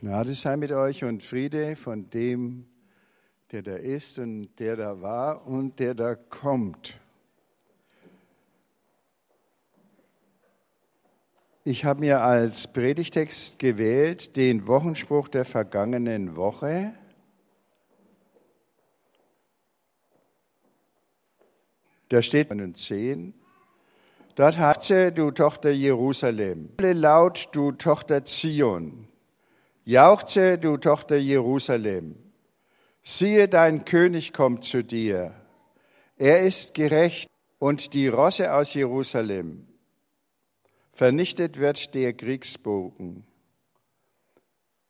Gnade sei mit euch und Friede von dem, der da ist und der da war und der da kommt. Ich habe mir als Predigtext gewählt den Wochenspruch der vergangenen Woche. Da steht in 10. Dort hatze du Tochter Jerusalem, laut du Tochter Zion, jauchze du Tochter Jerusalem, siehe dein König kommt zu dir, er ist gerecht und die Rosse aus Jerusalem, vernichtet wird der Kriegsbogen.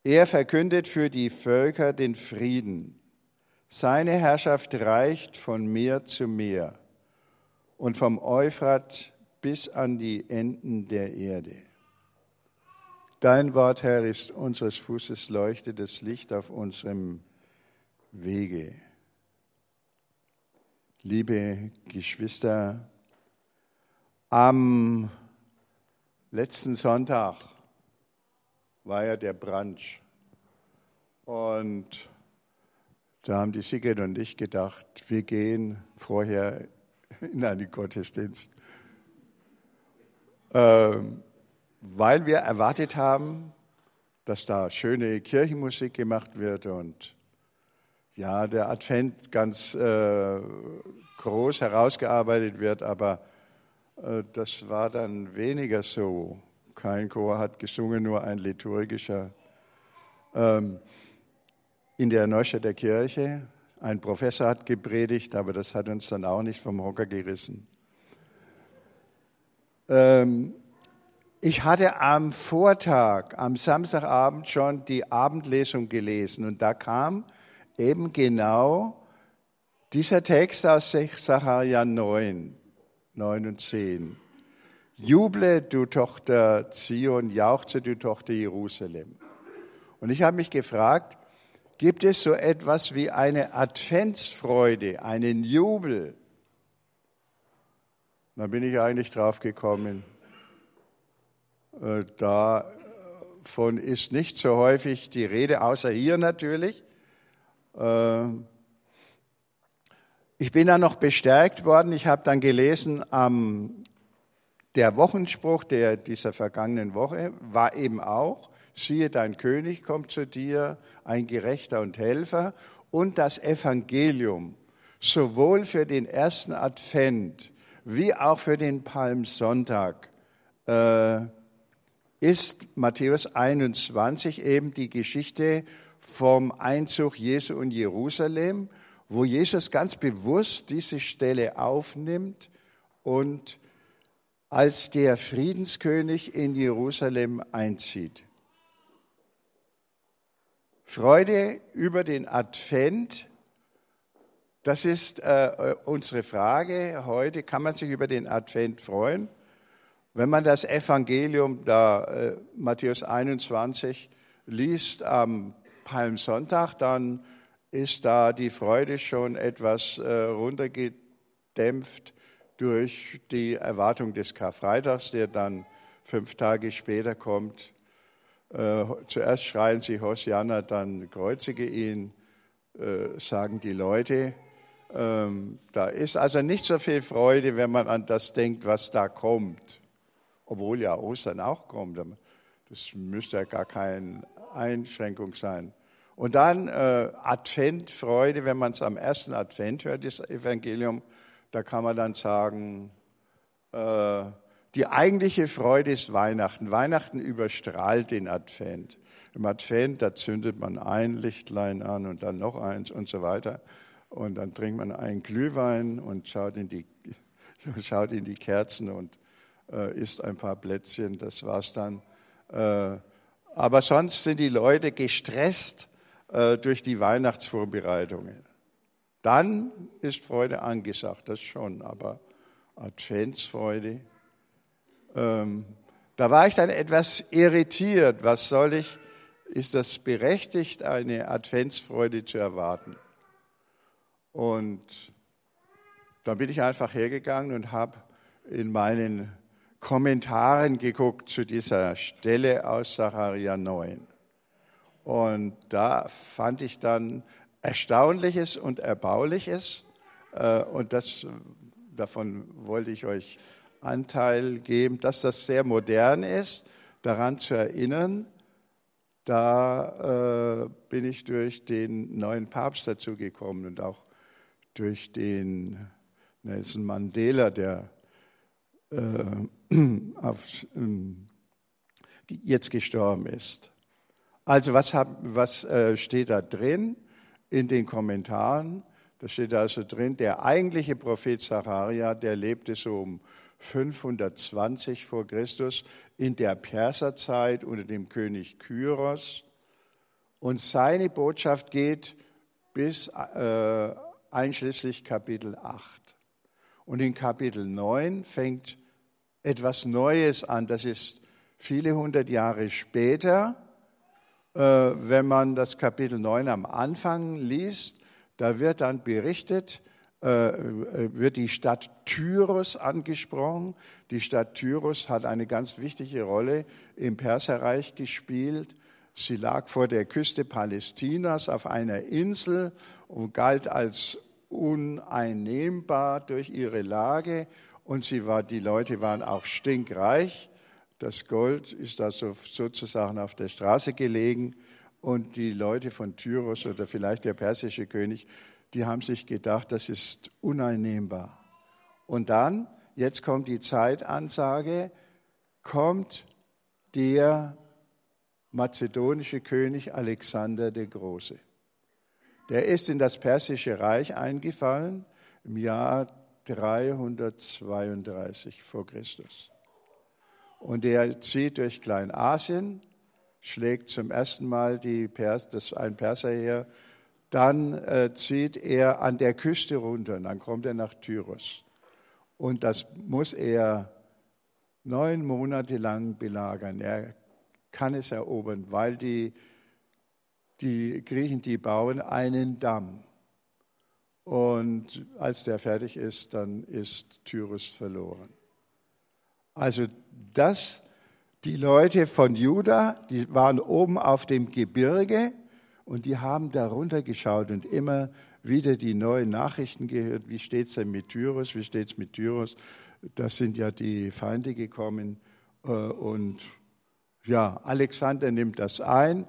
Er verkündet für die Völker den Frieden. Seine Herrschaft reicht von Meer zu Meer und vom Euphrat bis an die Enden der Erde. Dein Wort, Herr, ist unseres Fußes Leuchte, das Licht auf unserem Wege. Liebe Geschwister, am letzten Sonntag war ja der Brunch und da haben die Sigrid und ich gedacht, wir gehen vorher in einen Gottesdienst, ähm, weil wir erwartet haben, dass da schöne Kirchenmusik gemacht wird und ja, der Advent ganz äh, groß herausgearbeitet wird, aber äh, das war dann weniger so. Kein Chor hat gesungen, nur ein liturgischer. Ähm, in der Neustädter Kirche ein Professor hat gepredigt, aber das hat uns dann auch nicht vom Hocker gerissen. Ähm, ich hatte am Vortag, am Samstagabend schon die Abendlesung gelesen und da kam eben genau dieser Text aus Sacharja 9, 9 und 10. Juble, du Tochter Zion, jauchze, du Tochter Jerusalem. Und ich habe mich gefragt, gibt es so etwas wie eine Adventsfreude, einen Jubel. Da bin ich eigentlich drauf gekommen. Äh, davon ist nicht so häufig die Rede, außer hier natürlich. Äh, ich bin dann noch bestärkt worden. Ich habe dann gelesen, der Wochenspruch der, dieser vergangenen Woche war eben auch, siehe, dein König kommt zu dir, ein Gerechter und Helfer, und das Evangelium, sowohl für den ersten Advent wie auch für den Palmsonntag, äh, ist Matthäus 21 eben die Geschichte vom Einzug Jesu in Jerusalem, wo Jesus ganz bewusst diese Stelle aufnimmt und als der Friedenskönig in Jerusalem einzieht. Freude über den Advent, das ist äh, unsere Frage heute. Kann man sich über den Advent freuen? Wenn man das Evangelium da, äh, Matthäus 21, liest am Palmsonntag, dann ist da die Freude schon etwas äh, runtergedämpft durch die Erwartung des Karfreitags, der dann fünf Tage später kommt. Äh, zuerst schreien sie Hosianna, dann kreuzige ihn, äh, sagen die Leute. Ähm, da ist also nicht so viel Freude, wenn man an das denkt, was da kommt. Obwohl ja Ostern auch kommt. Das müsste ja gar keine Einschränkung sein. Und dann äh, Adventfreude, wenn man es am ersten Advent hört, das Evangelium, da kann man dann sagen, äh, die eigentliche Freude ist Weihnachten. Weihnachten überstrahlt den Advent. Im Advent, da zündet man ein Lichtlein an und dann noch eins und so weiter. Und dann trinkt man einen Glühwein und schaut in die, schaut in die Kerzen und äh, isst ein paar Plätzchen. Das war's dann. Äh, aber sonst sind die Leute gestresst äh, durch die Weihnachtsvorbereitungen. Dann ist Freude angesagt, das schon, aber Adventsfreude, ähm, da war ich dann etwas irritiert. Was soll ich? Ist das berechtigt, eine Adventsfreude zu erwarten? Und dann bin ich einfach hergegangen und habe in meinen Kommentaren geguckt zu dieser Stelle aus Sacharja 9. Und da fand ich dann Erstaunliches und Erbauliches. Äh, und das, davon wollte ich euch Anteil geben, dass das sehr modern ist, daran zu erinnern. Da äh, bin ich durch den neuen Papst dazu gekommen und auch durch den Nelson Mandela, der äh, auf, äh, jetzt gestorben ist. Also was, hab, was äh, steht da drin in den Kommentaren? Da steht also drin, der eigentliche Prophet Zacharia, der lebte so um 520 vor Christus in der Perserzeit unter dem König Kyros. Und seine Botschaft geht bis äh, einschließlich Kapitel 8. Und in Kapitel 9 fängt etwas Neues an. Das ist viele hundert Jahre später. Äh, wenn man das Kapitel 9 am Anfang liest, da wird dann berichtet, äh, äh, wird die Stadt Tyros angesprochen. Die Stadt Tyros hat eine ganz wichtige Rolle im Perserreich gespielt. Sie lag vor der Küste Palästinas auf einer Insel und galt als uneinnehmbar durch ihre Lage und sie war, die Leute waren auch stinkreich. Das Gold ist also sozusagen auf der Straße gelegen und die Leute von Tyros oder vielleicht der persische König, die haben sich gedacht, das ist uneinnehmbar. Und dann, jetzt kommt die Zeitansage, kommt der mazedonische König Alexander der Große. Der ist in das persische Reich eingefallen im Jahr 332 vor Christus. Und er zieht durch Kleinasien, schlägt zum ersten Mal die Pers, das ein Perser her, dann äh, zieht er an der Küste runter, und dann kommt er nach Tyros. Und das muss er neun Monate lang belagern. Er kann es erobern, weil die, die Griechen, die bauen einen Damm. Und als der fertig ist, dann ist Tyrus verloren. Also das, die Leute von Juda, die waren oben auf dem Gebirge und die haben darunter geschaut und immer wieder die neuen Nachrichten gehört. Wie steht es denn mit Tyrus? Wie steht es mit Tyrus? Das sind ja die Feinde gekommen. Äh, und ja, Alexander nimmt das ein.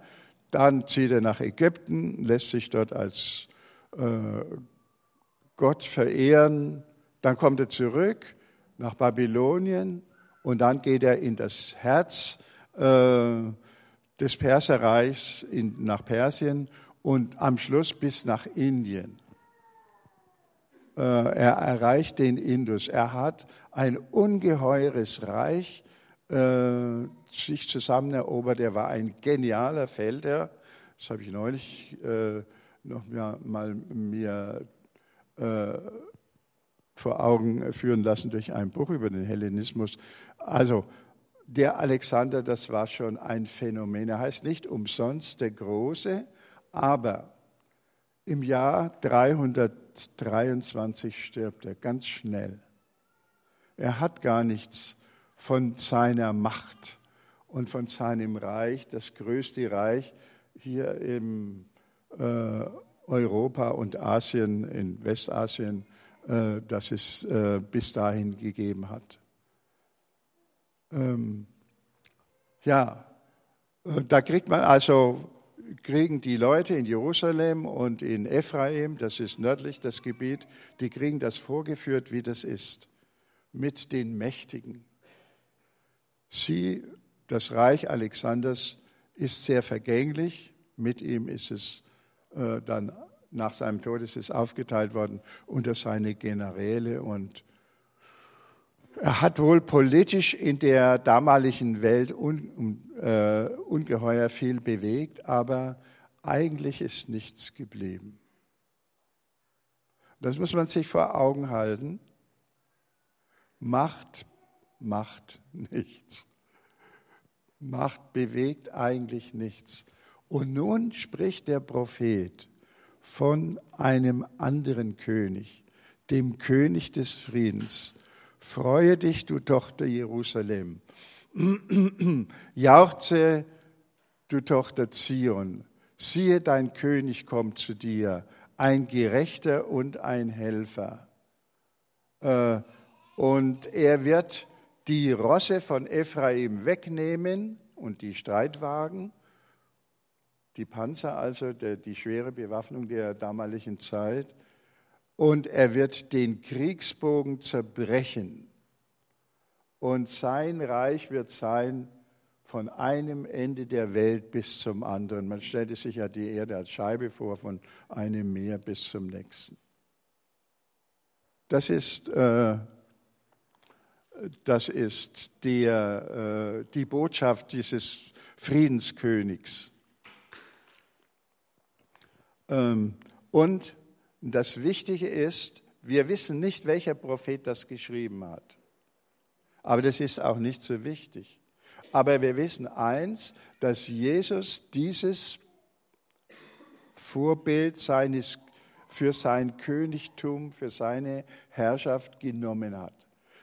Dann zieht er nach Ägypten, lässt sich dort als äh, Gott verehren. Dann kommt er zurück nach Babylonien und dann geht er in das Herz äh, des Perserreichs in, nach Persien und am Schluss bis nach Indien. Äh, er erreicht den Indus. Er hat ein ungeheures Reich äh, sich zusammen erobert. Er war ein genialer Feldherr. Das habe ich neulich äh, noch mal, mal mir äh, vor Augen führen lassen durch ein Buch über den Hellenismus. Also der Alexander, das war schon ein Phänomen. Er heißt nicht umsonst der Große, aber im Jahr 323 stirbt er ganz schnell. Er hat gar nichts von seiner Macht und von seinem Reich, das größte Reich hier im äh, Europa und Asien, in Westasien, äh, das es äh, bis dahin gegeben hat. Ähm, ja, äh, da kriegt man also, kriegen die Leute in Jerusalem und in Ephraim, das ist nördlich das Gebiet, die kriegen das vorgeführt, wie das ist, mit den Mächtigen. Sie, das Reich Alexanders, ist sehr vergänglich, mit ihm ist es äh, dann nach seinem Tod ist es aufgeteilt worden unter seine Generäle und er hat wohl politisch in der damaligen Welt un, äh, ungeheuer viel bewegt, aber eigentlich ist nichts geblieben. Das muss man sich vor Augen halten. Macht macht nichts. Macht bewegt eigentlich nichts. Und nun spricht der Prophet von einem anderen König, dem König des Friedens, Freue dich, du Tochter Jerusalem. Jauchze, du Tochter Zion, siehe, dein König kommt zu dir, ein Gerechter und ein Helfer. Äh, und er wird die Rosse von Ephraim wegnehmen und die Streitwagen, die Panzer, also die schwere Bewaffnung der damaligen Zeit. Und er wird den Kriegsbogen zerbrechen. Und sein Reich wird sein von einem Ende der Welt bis zum anderen. Man stellte sich ja die Erde als Scheibe vor, von einem Meer bis zum nächsten. Das ist, äh, das ist der, äh, die Botschaft dieses Friedenskönigs. Ähm, und das Wichtige ist, wir wissen nicht, welcher Prophet das geschrieben hat. Aber das ist auch nicht so wichtig. Aber wir wissen eins, dass Jesus dieses Vorbild seines, für sein Königtum, für seine Herrschaft genommen hat.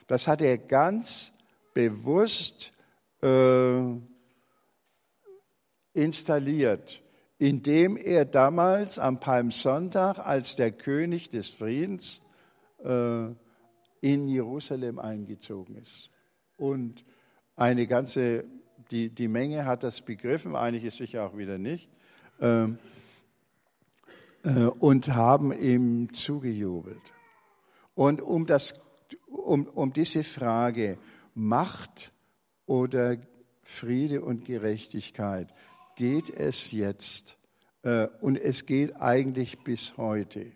Das hat er ganz bewusst äh, installiert, indem er damals am Palmsonntag als der König des Friedens äh, in Jerusalem eingezogen ist. Und eine ganze, die, die Menge hat das begriffen, einige sicher auch wieder nicht, ähm, äh, und haben ihm zugejubelt. Und um, das, um, um diese Frage Macht oder Friede und Gerechtigkeit geht es jetzt äh, und es geht eigentlich bis heute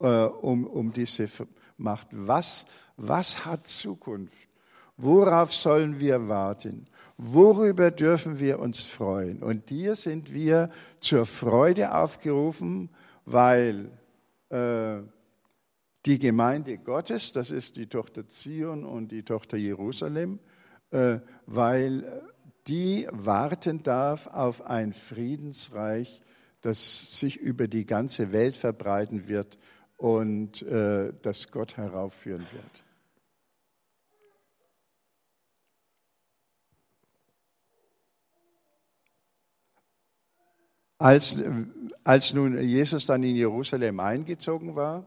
äh, um, um diese Macht. Was, was hat Zukunft? Worauf sollen wir warten? Worüber dürfen wir uns freuen? Und hier sind wir zur Freude aufgerufen, weil äh, die Gemeinde Gottes, das ist die Tochter Zion und die Tochter Jerusalem, äh, weil die warten darf auf ein Friedensreich, das sich über die ganze Welt verbreiten wird und äh, das Gott heraufführen wird. Als, als nun Jesus dann in Jerusalem eingezogen war,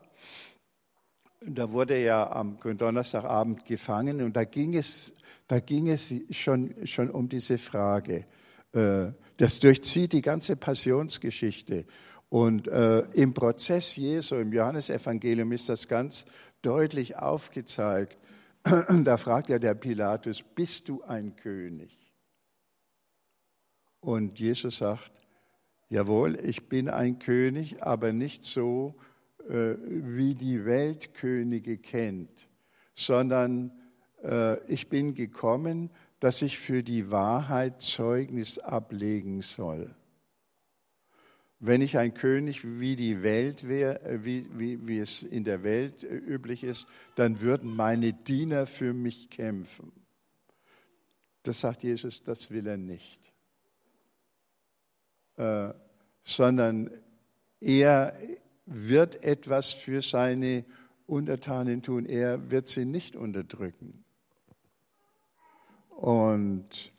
da wurde er am Donnerstagabend gefangen und da ging es, da ging es schon, schon um diese Frage. Äh, das durchzieht die ganze Passionsgeschichte. Und äh, im Prozess Jesu, im Johannesevangelium ist das ganz deutlich aufgezeigt. Da fragt ja der Pilatus, bist du ein König? Und Jesus sagt, Jawohl, ich bin ein König, aber nicht so, äh, wie die Welt Könige kennt, sondern ich bin gekommen, dass ich für die Wahrheit Zeugnis ablegen soll. Wenn ich ein König wie die Welt wäre, äh, wie, wie, wie es in der Welt äh, üblich ist, dann würden meine Diener für mich kämpfen. Das sagt Jesus, das will er nicht. Äh, sondern er wird etwas für seine Untertanen tun. Er wird sie nicht unterdrücken. Und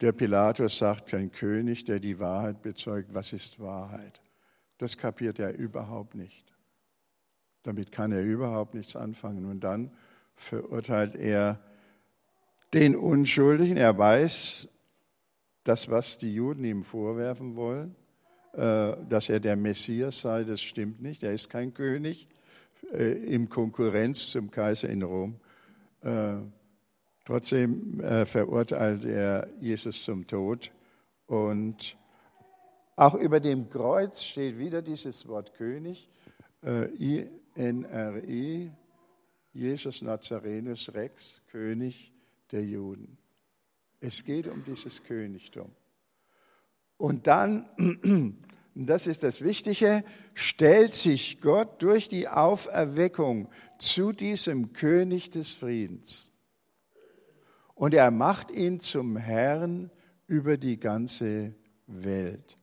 der Pilatus sagt, kein König, der die Wahrheit bezeugt, was ist Wahrheit? Das kapiert er überhaupt nicht. Damit kann er überhaupt nichts anfangen. Und dann verurteilt er den Unschuldigen. Er weiß, das, was die Juden ihm vorwerfen wollen, äh, dass er der Messias sei, das stimmt nicht. Er ist kein König äh, im Konkurrenz zum Kaiser in Rom. Äh, trotzdem verurteilt er Jesus zum Tod. Und auch über dem Kreuz steht wieder dieses Wort König, I-N-R-I, Jesus Nazarenus Rex, König der Juden. Es geht um dieses Königtum. Und dann, das ist das Wichtige, stellt sich Gott durch die Auferweckung zu diesem König des Friedens. Und er macht ihn zum Herrn über die ganze Welt.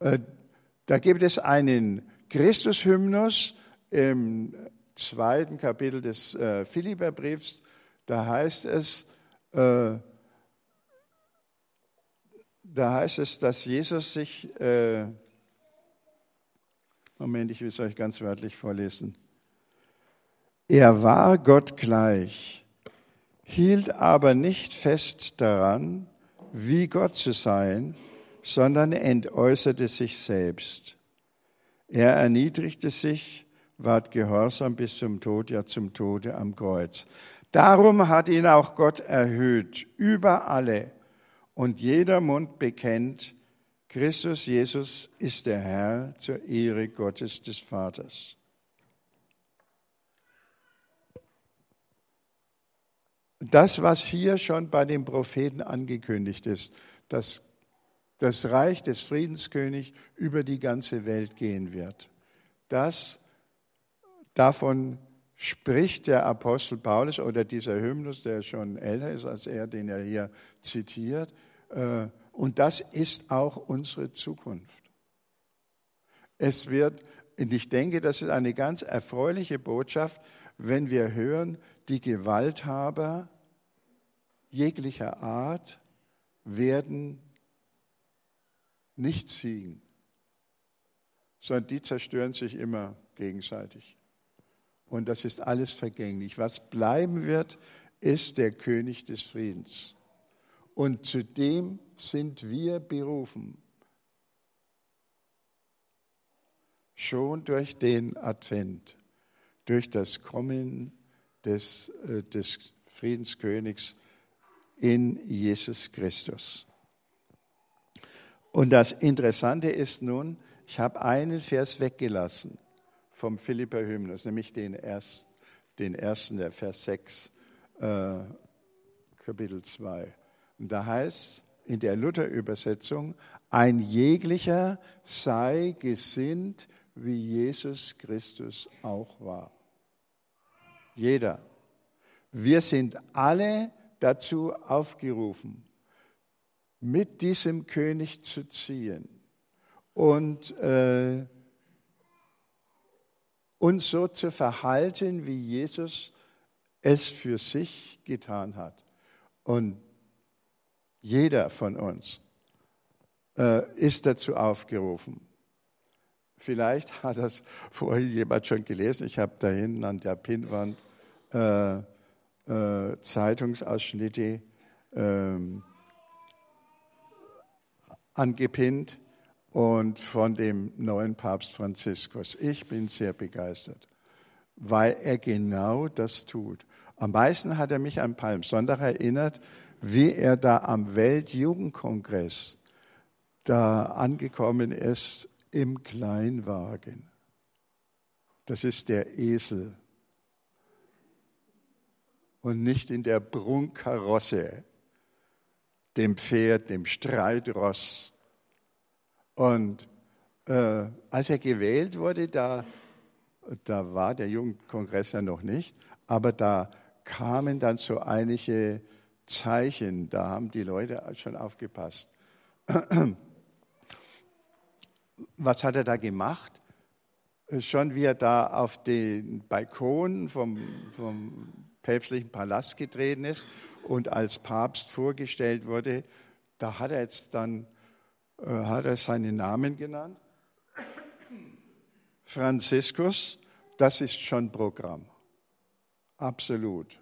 Äh, da gibt es einen Christushymnus im zweiten Kapitel des äh, Philipperbriefs. Da heißt es, äh, da heißt es, dass Jesus sich, Moment, ich will es euch ganz wörtlich vorlesen. Er war Gott gleich, hielt aber nicht fest daran, wie Gott zu sein, sondern entäußerte sich selbst. Er erniedrigte sich, ward gehorsam bis zum Tod, ja zum Tode am Kreuz. Darum hat ihn auch Gott erhöht über alle und jeder Mund bekennt, Christus Jesus ist der Herr zur Ehre Gottes des Vaters. Das, was hier schon bei den Propheten angekündigt ist, dass das Reich des Friedenskönigs über die ganze Welt gehen wird, das davon spricht der Apostel Paulus oder dieser Hymnus, der schon älter ist als er, den er hier zitiert. Äh, und das ist auch unsere Zukunft. Es wird, und ich denke, das ist eine ganz erfreuliche Botschaft, wenn wir hören, die Gewalthaber jeglicher Art werden nicht siegen, sondern die zerstören sich immer gegenseitig. Und das ist alles vergänglich. Was bleiben wird, ist der König des Friedens. Und zu dem sind wir berufen. Schon durch den Advent, durch das Kommen des, äh, des Friedenskönigs in Jesus Christus. Und das Interessante ist nun, ich habe einen Vers weggelassen vom Philipper Hymnus, nämlich den, erst, den ersten, der Vers 6, äh, Kapitel 2. Und da heißt in der Luther-Übersetzung, ein jeglicher sei gesinnt, wie Jesus Christus auch war. Jeder. Wir sind alle dazu aufgerufen, mit diesem König zu ziehen und äh, uns so zu verhalten, wie Jesus es für sich getan hat. Und jeder von uns äh, ist dazu aufgerufen. Vielleicht hat das vorhin jemand schon gelesen. Ich habe da hinten an der Pinnwand äh, äh, Zeitungsausschnitte ähm, angepinnt und von dem neuen Papst Franziskus. Ich bin sehr begeistert, weil er genau das tut. Am meisten hat er mich an Palmsonntag erinnert, wie er da am Weltjugendkongress da angekommen ist im Kleinwagen. Das ist der Esel und nicht in der Prunkkarosse, dem Pferd, dem Streitross. Und äh, als er gewählt wurde, da, da war der Jugendkongress ja noch nicht, aber da kamen dann so einige Zeichen, da haben die Leute schon aufgepasst. Was hat er da gemacht? Schon wie er da auf den Balkon vom, vom päpstlichen Palast getreten ist und als Papst vorgestellt wurde, da hat er jetzt dann äh, hat er seinen Namen genannt. Franziskus, das ist schon Programm. Absolut.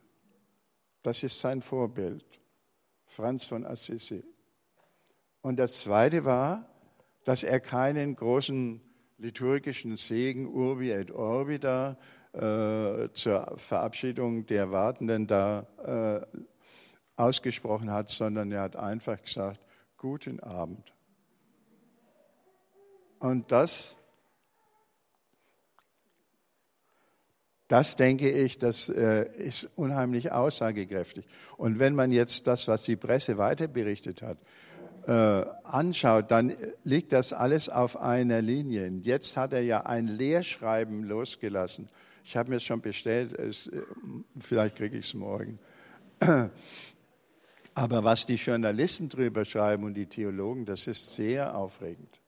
Das ist sein Vorbild. Franz von Assisi. Und das Zweite war, dass er keinen großen liturgischen Segen Urbi et Orbi da äh, zur Verabschiedung der Wartenden da äh, ausgesprochen hat, sondern er hat einfach gesagt, guten Abend. Und das, das denke ich, das äh, ist unheimlich aussagekräftig. Und wenn man jetzt das, was die Presse weiter berichtet hat, äh, anschaut, dann liegt das alles auf einer Linie. Jetzt hat er ja ein Lehrschreiben losgelassen ich habe mir es schon bestellt, es, äh, vielleicht kriege ich es morgen. Aber was die Journalisten drüber schreiben und die Theologen, das ist sehr aufregend.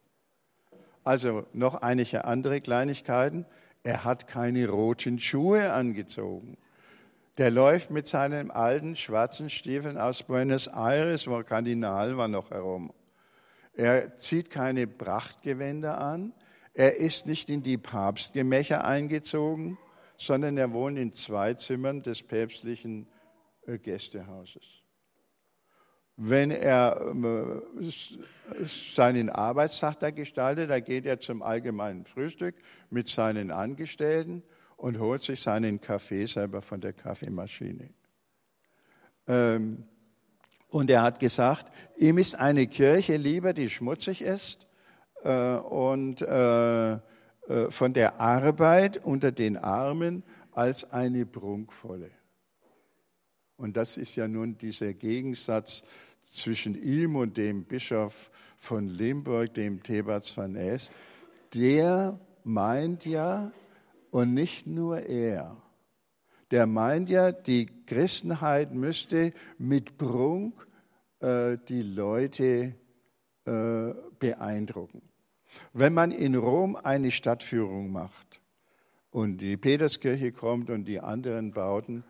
Also noch einige andere Kleinigkeiten. Er hat keine roten Schuhe angezogen. Der läuft mit seinen alten schwarzen Stiefeln aus Buenos Aires, wo Kardinal war, noch herum. Er zieht keine Prachtgewänder an. Er ist nicht in die Papstgemächer eingezogen, sondern er wohnt in zwei Zimmern des päpstlichen äh, Gästehauses. Wenn er äh, seinen Arbeitstag da gestaltet, da geht er zum allgemeinen Frühstück mit seinen Angestellten und holt sich seinen Kaffee selber von der Kaffeemaschine. Ähm, und er hat gesagt, ihm ist eine Kirche lieber, die schmutzig ist äh, und von der Arbeit unter den Armen als eine prunkvolle. Und das ist ja nun dieser Gegensatz zwischen ihm und dem Bischof von Limburg, dem Thebats van Es. Der meint ja, und nicht nur er, der meint ja, die Christenheit müsste mit Prunk äh, die Leute äh, beeindrucken. Wenn man in Rom eine Stadtführung macht und die Peterskirche kommt und die anderen Bauten,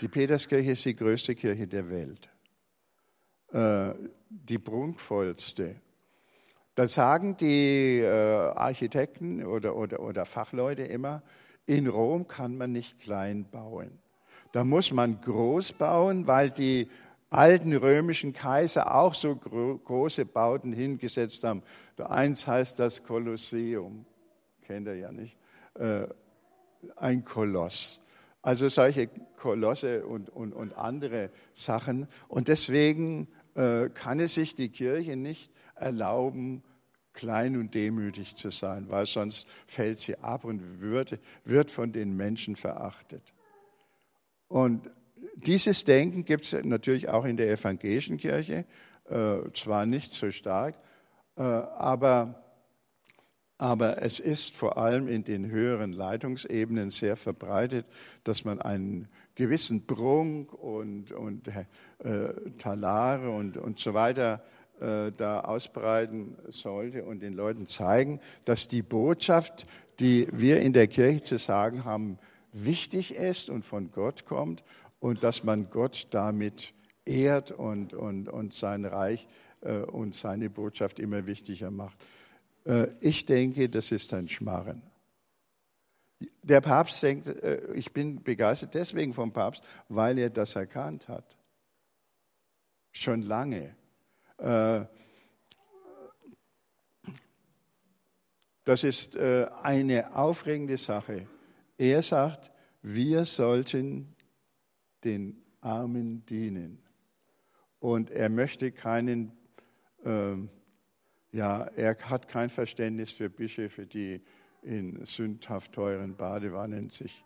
die Peterskirche ist die größte Kirche der Welt, äh, die prunkvollste. Da sagen die äh, Architekten oder, oder, oder Fachleute immer, in Rom kann man nicht klein bauen. Da muss man groß bauen, weil die alten römischen Kaiser auch so große Bauten hingesetzt haben. Der eins heißt das Kolosseum, kennt ihr ja nicht, äh, ein Koloss. Also solche Kolosse und, und, und andere Sachen. Und deswegen äh, kann es sich die Kirche nicht erlauben, klein und demütig zu sein, weil sonst fällt sie ab und wird, wird von den Menschen verachtet. Und dieses Denken gibt es natürlich auch in der evangelischen Kirche, äh, zwar nicht so stark, äh, aber, aber es ist vor allem in den höheren Leitungsebenen sehr verbreitet, dass man einen gewissen Prunk und, und äh, Talare und, und so weiter äh, da ausbreiten sollte und den Leuten zeigen, dass die Botschaft, die wir in der Kirche zu sagen haben, wichtig ist und von Gott kommt und dass man Gott damit ehrt und, und, und sein Reich äh, und seine Botschaft immer wichtiger macht. Äh, ich denke, das ist ein Schmarren. Der Papst denkt, äh, ich bin begeistert deswegen vom Papst, weil er das erkannt hat. Schon lange. Äh, das ist äh, eine aufregende Sache. Er sagt, wir sollten den Armen dienen. Und er möchte keinen, ähm, ja, er hat kein Verständnis für Bischöfe, die in sündhaft teuren Badewannen sich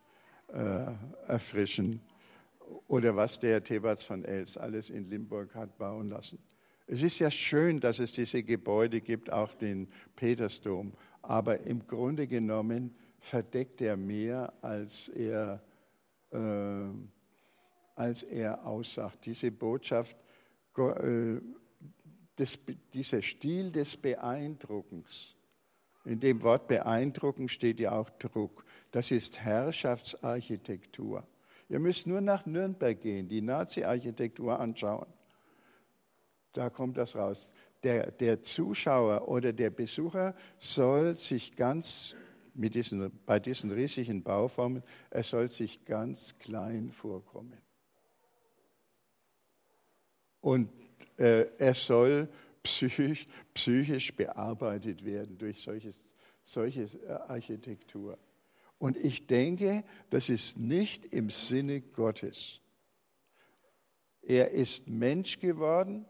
äh, erfrischen. Oder was der Thebats von Els alles in Limburg hat bauen lassen. Es ist ja schön, dass es diese Gebäude gibt, auch den Petersdom, aber im Grunde genommen verdeckt er mehr, als er, äh, als er aussagt. Diese Botschaft, äh, des, dieser Stil des Beeindruckens, in dem Wort beeindrucken steht ja auch Druck, das ist Herrschaftsarchitektur. Ihr müsst nur nach Nürnberg gehen, die Nazi-Architektur anschauen da kommt das raus. Der, der Zuschauer oder der Besucher soll sich ganz mit diesen, bei diesen riesigen Bauformen, er soll sich ganz klein vorkommen. Und äh, er soll psychisch, psychisch bearbeitet werden durch solches, solche äh, Architektur. Und ich denke, das ist nicht im Sinne Gottes. Er ist Mensch geworden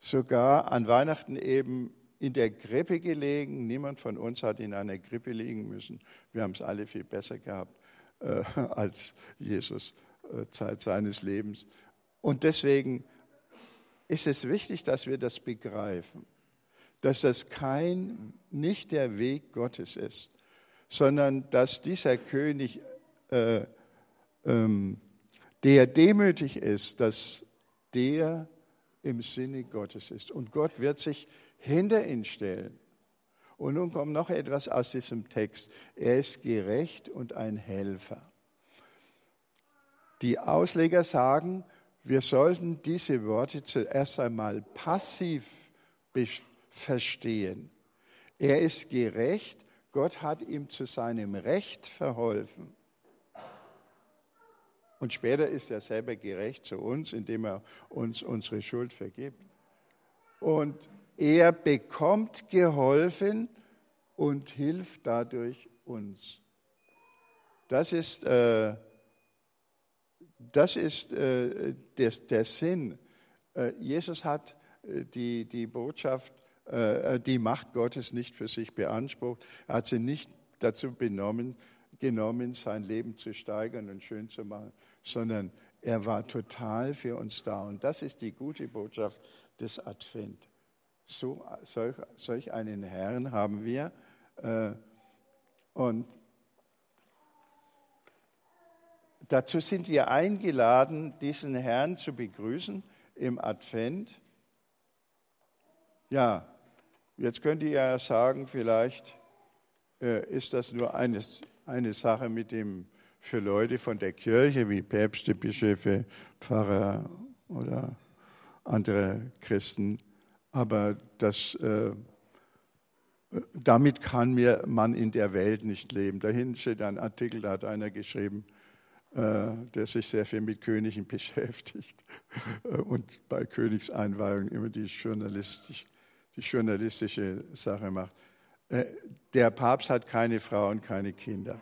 sogar an Weihnachten eben in der Grippe gelegen. Niemand von uns hat in einer Grippe liegen müssen. Wir haben es alle viel besser gehabt äh, als Jesus äh, Zeit seines Lebens. Und deswegen ist es wichtig, dass wir das begreifen, dass das kein, nicht der Weg Gottes ist, sondern dass dieser König, äh, ähm, der demütig ist, dass der im Sinne Gottes ist. Und Gott wird sich hinter ihn stellen. Und nun kommt noch etwas aus diesem Text. Er ist gerecht und ein Helfer. Die Ausleger sagen, wir sollten diese Worte zuerst einmal passiv verstehen. Er ist gerecht, Gott hat ihm zu seinem Recht verholfen. Und später ist er selber gerecht zu uns, indem er uns unsere Schuld vergibt. Und er bekommt geholfen und hilft dadurch uns. Das ist, äh, das ist äh, des, der Sinn. Äh, Jesus hat äh, die, die Botschaft, äh, die Macht Gottes nicht für sich beansprucht. Er hat sie nicht dazu benommen, genommen, sein Leben zu steigern und schön zu machen, sondern er war total für uns da. Und das ist die gute Botschaft des Advent. So, solch, solch einen Herrn haben wir. Äh, und dazu sind wir eingeladen, diesen Herrn zu begrüßen im Advent. Ja, jetzt könnt ihr ja sagen, vielleicht äh, ist das nur eines, eine Sache mit dem für Leute von der Kirche wie Päpste, Bischöfe, Pfarrer oder andere Christen. Aber das, äh, damit kann mir man in der Welt nicht leben. Dahin steht ein Artikel, da hat einer geschrieben, der sich sehr viel mit Königen beschäftigt äh, und bei Königseinweihungen immer die, journalistisch, die journalistische Sache macht. Äh, der Papst hat keine Frau und keine Kinder.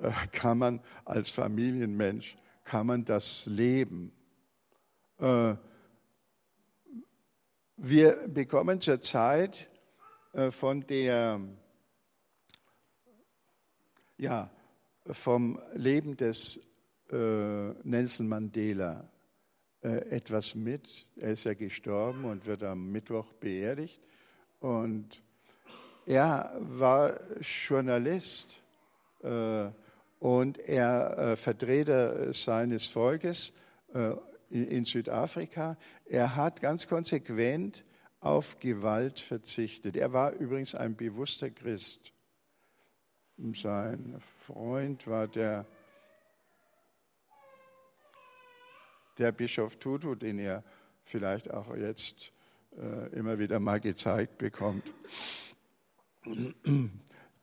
Äh, kann man als Familienmensch, kann man das leben? Äh, wir bekommen zurzeit von der, ja, vom Leben des Nelson Mandela etwas mit. Er ist ja gestorben und wird am Mittwoch beerdigt. Und er war Journalist. Äh, und er äh, Vertreter seines Volkes äh, in Südafrika. Er hat ganz konsequent auf Gewalt verzichtet. Er war übrigens ein bewusster Christ. Sein Freund war der, der Bischof Tutu, den er vielleicht auch jetzt äh, immer wieder mal gezeigt bekommt.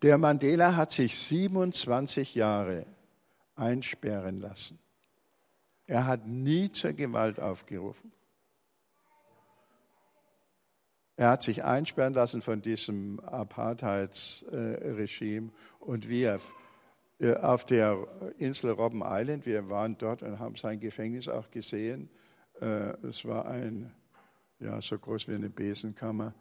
Der Mandela hat sich 27 Jahre einsperren lassen. Er hat nie zur Gewalt aufgerufen. Er hat sich einsperren lassen von diesem Apartheidsregime und wir äh, auf der Insel Robben Island, wir waren dort und haben sein Gefängnis auch gesehen. Äh, es war ein, ja, so groß wie eine Besenkammer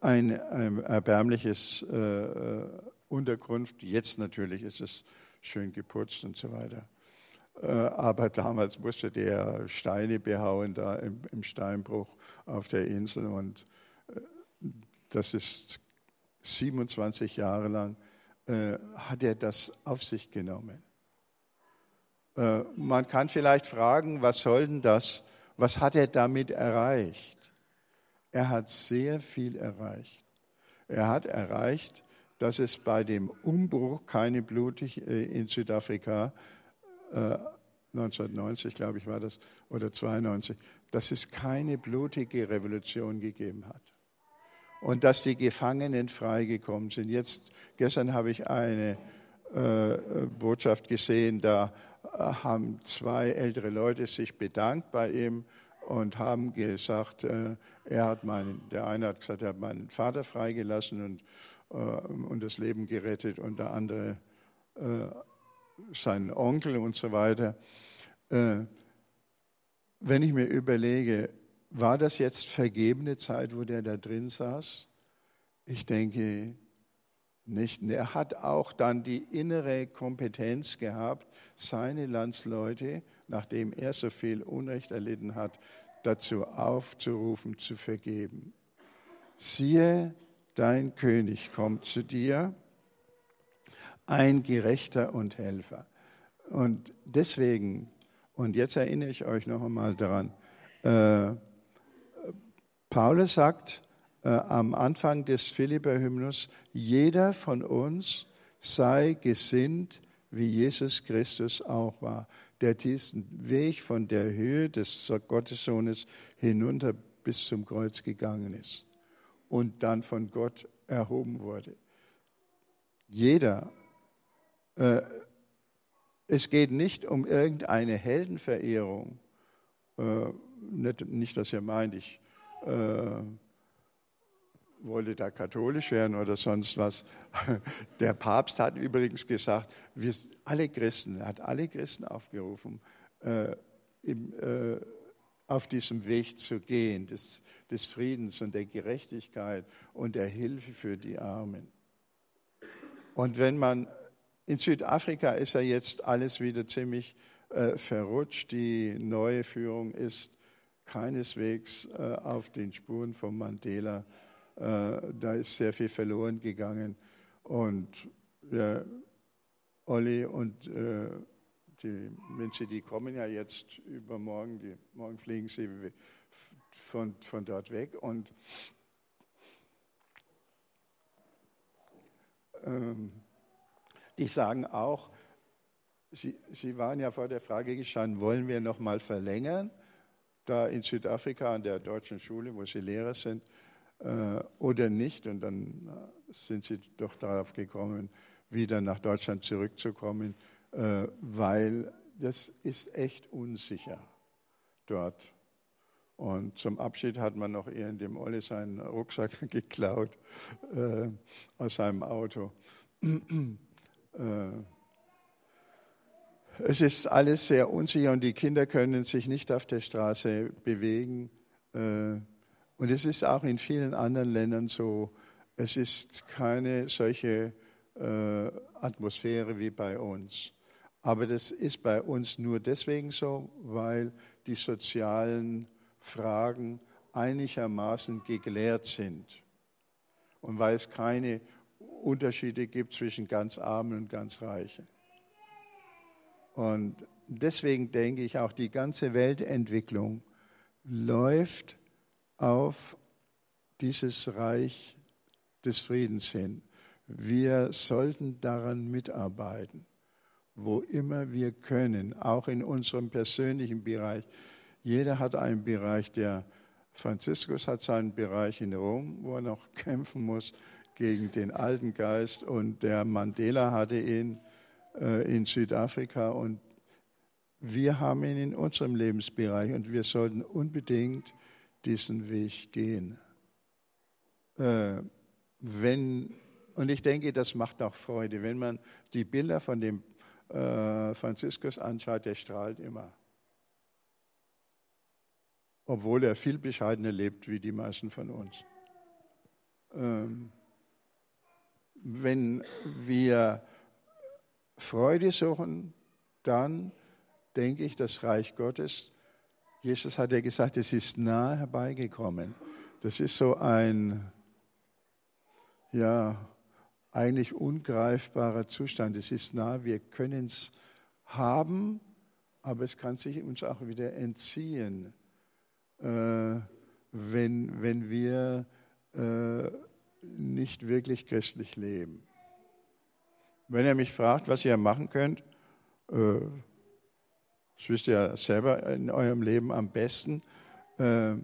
ein, ein erbärmliches äh, Unterkunft. Jetzt natürlich ist es schön geputzt und so weiter. Äh, aber damals musste der Steine behauen da im, im Steinbruch auf der Insel und äh, das ist 27 Jahre lang äh, hat er das auf sich genommen. Äh, man kann vielleicht fragen, was soll denn das? Was hat er damit erreicht? Er hat sehr viel erreicht. Er hat erreicht, dass es bei dem Umbruch keine blutig äh, in Südafrika 1990, äh, glaube ich, war das, oder 92, dass es keine blutige Revolution gegeben hat. Und dass die Gefangenen freigekommen sind. Jetzt, gestern habe ich eine äh, Botschaft gesehen, da äh, haben zwei ältere Leute sich bedankt bei ihm und haben gesagt, äh, er hat meinen, der eine hat gesagt, er hat meinen Vater freigelassen und, äh, und das Leben gerettet und der andere äh, seinen Onkel und so weiter. Äh, wenn ich mir überlege, war das jetzt vergebene Zeit, wo der da drin saß? Ich denke nicht. Er hat auch dann die innere Kompetenz gehabt, seine Landsleute nachdem er so viel Unrecht erlitten hat, dazu aufzurufen, zu vergeben. Siehe, dein König kommt zu dir, ein Gerechter und Helfer. Und deswegen, und jetzt erinnere ich euch noch einmal daran, äh, Paulus sagt äh, am Anfang des Philipper-Hymnus, jeder von uns sei gesinnt, wie Jesus Christus auch war der diesen Weg von der Höhe des Gottessohnes hinunter bis zum Kreuz gegangen ist und dann von Gott erhoben wurde. Jeder. Äh, es geht nicht um irgendeine Heldenverehrung. Äh, nicht, nicht, dass ihr meint, ich äh, wollte da katholisch werden oder sonst was. Der Papst hat übrigens gesagt, wir alle Christen, er hat alle Christen aufgerufen, äh, im, äh, auf diesem Weg zu gehen, des, des Friedens und der Gerechtigkeit und der Hilfe für die Armen. Und wenn man in Südafrika ist ja jetzt alles wieder ziemlich äh, verrutscht. Die neue Führung ist keineswegs äh, auf den Spuren von Mandela äh, da ist sehr viel verloren gegangen. Und ja, Olli und äh, die Menschen, die kommen ja jetzt übermorgen, die, morgen fliegen sie von, von dort weg. Und ähm, die sagen auch, sie, sie waren ja vor der Frage gestanden, wollen wir noch mal verlängern? Da in Südafrika an der deutschen Schule, wo sie Lehrer sind, äh, oder nicht. Und dann äh, sind sie doch darauf gekommen, wieder nach Deutschland zurückzukommen, äh, weil das ist echt unsicher dort. Und zum Abschied hat man noch eher in dem Olle seinen Rucksack geklaut äh, aus seinem Auto. äh, es ist alles sehr unsicher und die Kinder können sich nicht auf der Straße bewegen. Äh, und es ist auch in vielen anderen Ländern so, es ist keine solche äh, Atmosphäre wie bei uns. Aber das ist bei uns nur deswegen so, weil die sozialen Fragen einigermaßen geklärt sind und weil es keine Unterschiede gibt zwischen ganz Armen und ganz Reichen. Und deswegen denke ich, auch die ganze Weltentwicklung läuft auf dieses Reich des Friedens hin. Wir sollten daran mitarbeiten, wo immer wir können, auch in unserem persönlichen Bereich. Jeder hat einen Bereich, der Franziskus hat seinen Bereich in Rom, wo er noch kämpfen muss gegen den alten Geist und der Mandela hatte ihn in Südafrika und wir haben ihn in unserem Lebensbereich und wir sollten unbedingt diesen Weg gehen. Äh, wenn, und ich denke, das macht auch Freude, wenn man die Bilder von dem äh, Franziskus anschaut, der strahlt immer. Obwohl er viel bescheidener lebt wie die meisten von uns. Ähm, wenn wir Freude suchen, dann denke ich, das Reich Gottes Jesus hat ja gesagt, es ist nahe herbeigekommen. Das ist so ein, ja, eigentlich ungreifbarer Zustand. Es ist nah, wir können es haben, aber es kann sich uns auch wieder entziehen, äh, wenn, wenn wir äh, nicht wirklich christlich leben. Wenn ihr mich fragt, was ihr machen könnt, äh, das wisst ihr ja selber in eurem Leben am besten. Äh,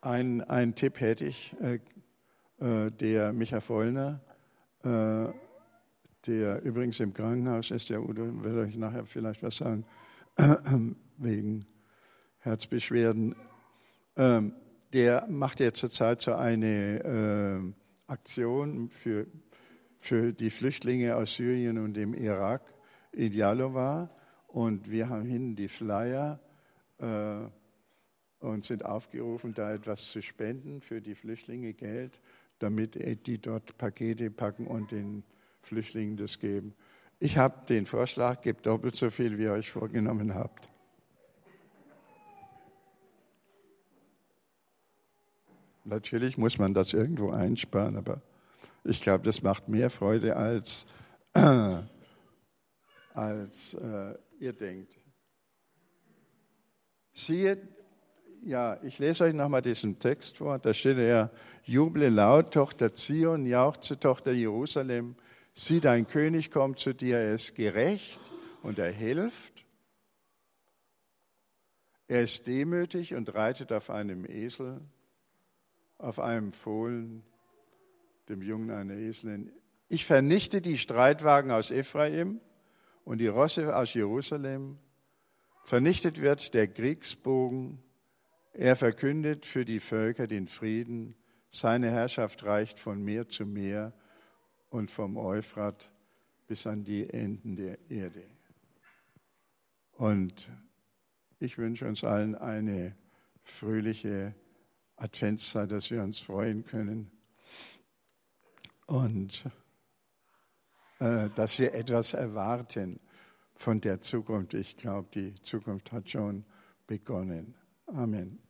ein, ein Tipp hätte ich, äh, äh, der Micha Vollner, der übrigens im Krankenhaus ist, der Udo wird euch nachher vielleicht was sagen, wegen Herzbeschwerden. Ähm, der macht ja zurzeit so eine Aktion für, für die Flüchtlinge aus Syrien und dem Irak Idealo war. Und wir haben hinten die Flyer äh, und sind aufgerufen, da etwas zu spenden für die Flüchtlinge Geld, damit die dort Pakete packen und den Flüchtlingen das geben. Ich habe den Vorschlag, gebt doppelt so viel, wie ihr euch vorgenommen habt. Natürlich muss man das irgendwo einsparen, aber ich glaube, das macht mehr Freude als als äh, ihr denkt. Siehe, ja, ich lese euch nochmal diesen Text vor. Da steht ja, juble laut, Tochter Zion, jauchze, Tochter Jerusalem. Sieh, dein König kommt zu dir, er ist gerecht und er hilft. Er ist demütig und reitet auf einem Esel, auf einem Fohlen, dem Jungen einer Eselin. Ich vernichte die Streitwagen aus Ephraim und die Rosse aus Jerusalem. Vernichtet wird der Kriegsbogen. Er verkündet für die Völker den Frieden. Seine Herrschaft reicht von Meer zu Meer und vom Euphrat bis an die Enden der Erde. Und ich wünsche uns allen eine fröhliche Adventszeit, dass wir uns freuen können und äh, dass wir etwas erwarten von der Zukunft. Ich glaube, die Zukunft hat schon begonnen. Amen.